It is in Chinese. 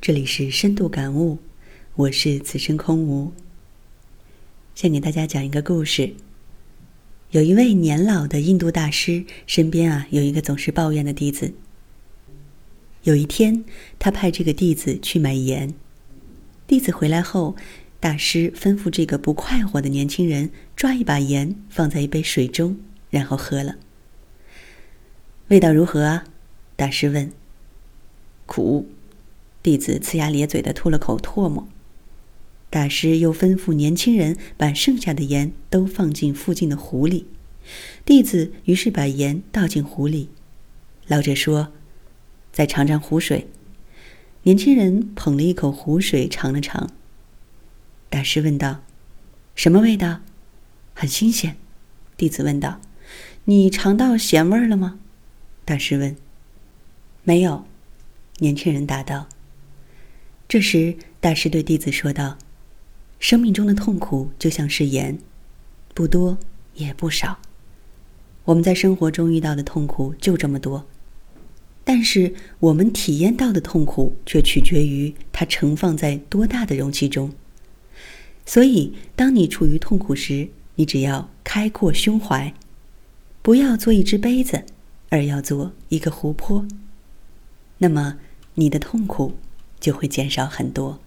这里是深度感悟，我是此生空无。先给大家讲一个故事。有一位年老的印度大师，身边啊有一个总是抱怨的弟子。有一天，他派这个弟子去买盐。弟子回来后，大师吩咐这个不快活的年轻人抓一把盐放在一杯水中，然后喝了。味道如何啊？大师问。苦。弟子呲牙咧嘴的吐了口唾沫。大师又吩咐年轻人把剩下的盐都放进附近的湖里。弟子于是把盐倒进湖里。老者说：“再尝尝湖水。”年轻人捧了一口湖水尝了尝。大师问道：“什么味道？”“很新鲜。”弟子问道：“你尝到咸味了吗？”大师问。“没有。”年轻人答道。这时，大师对弟子说道：“生命中的痛苦就像是盐，不多也不少。我们在生活中遇到的痛苦就这么多，但是我们体验到的痛苦却取决于它盛放在多大的容器中。所以，当你处于痛苦时，你只要开阔胸怀，不要做一只杯子，而要做一个湖泊，那么你的痛苦。”就会减少很多。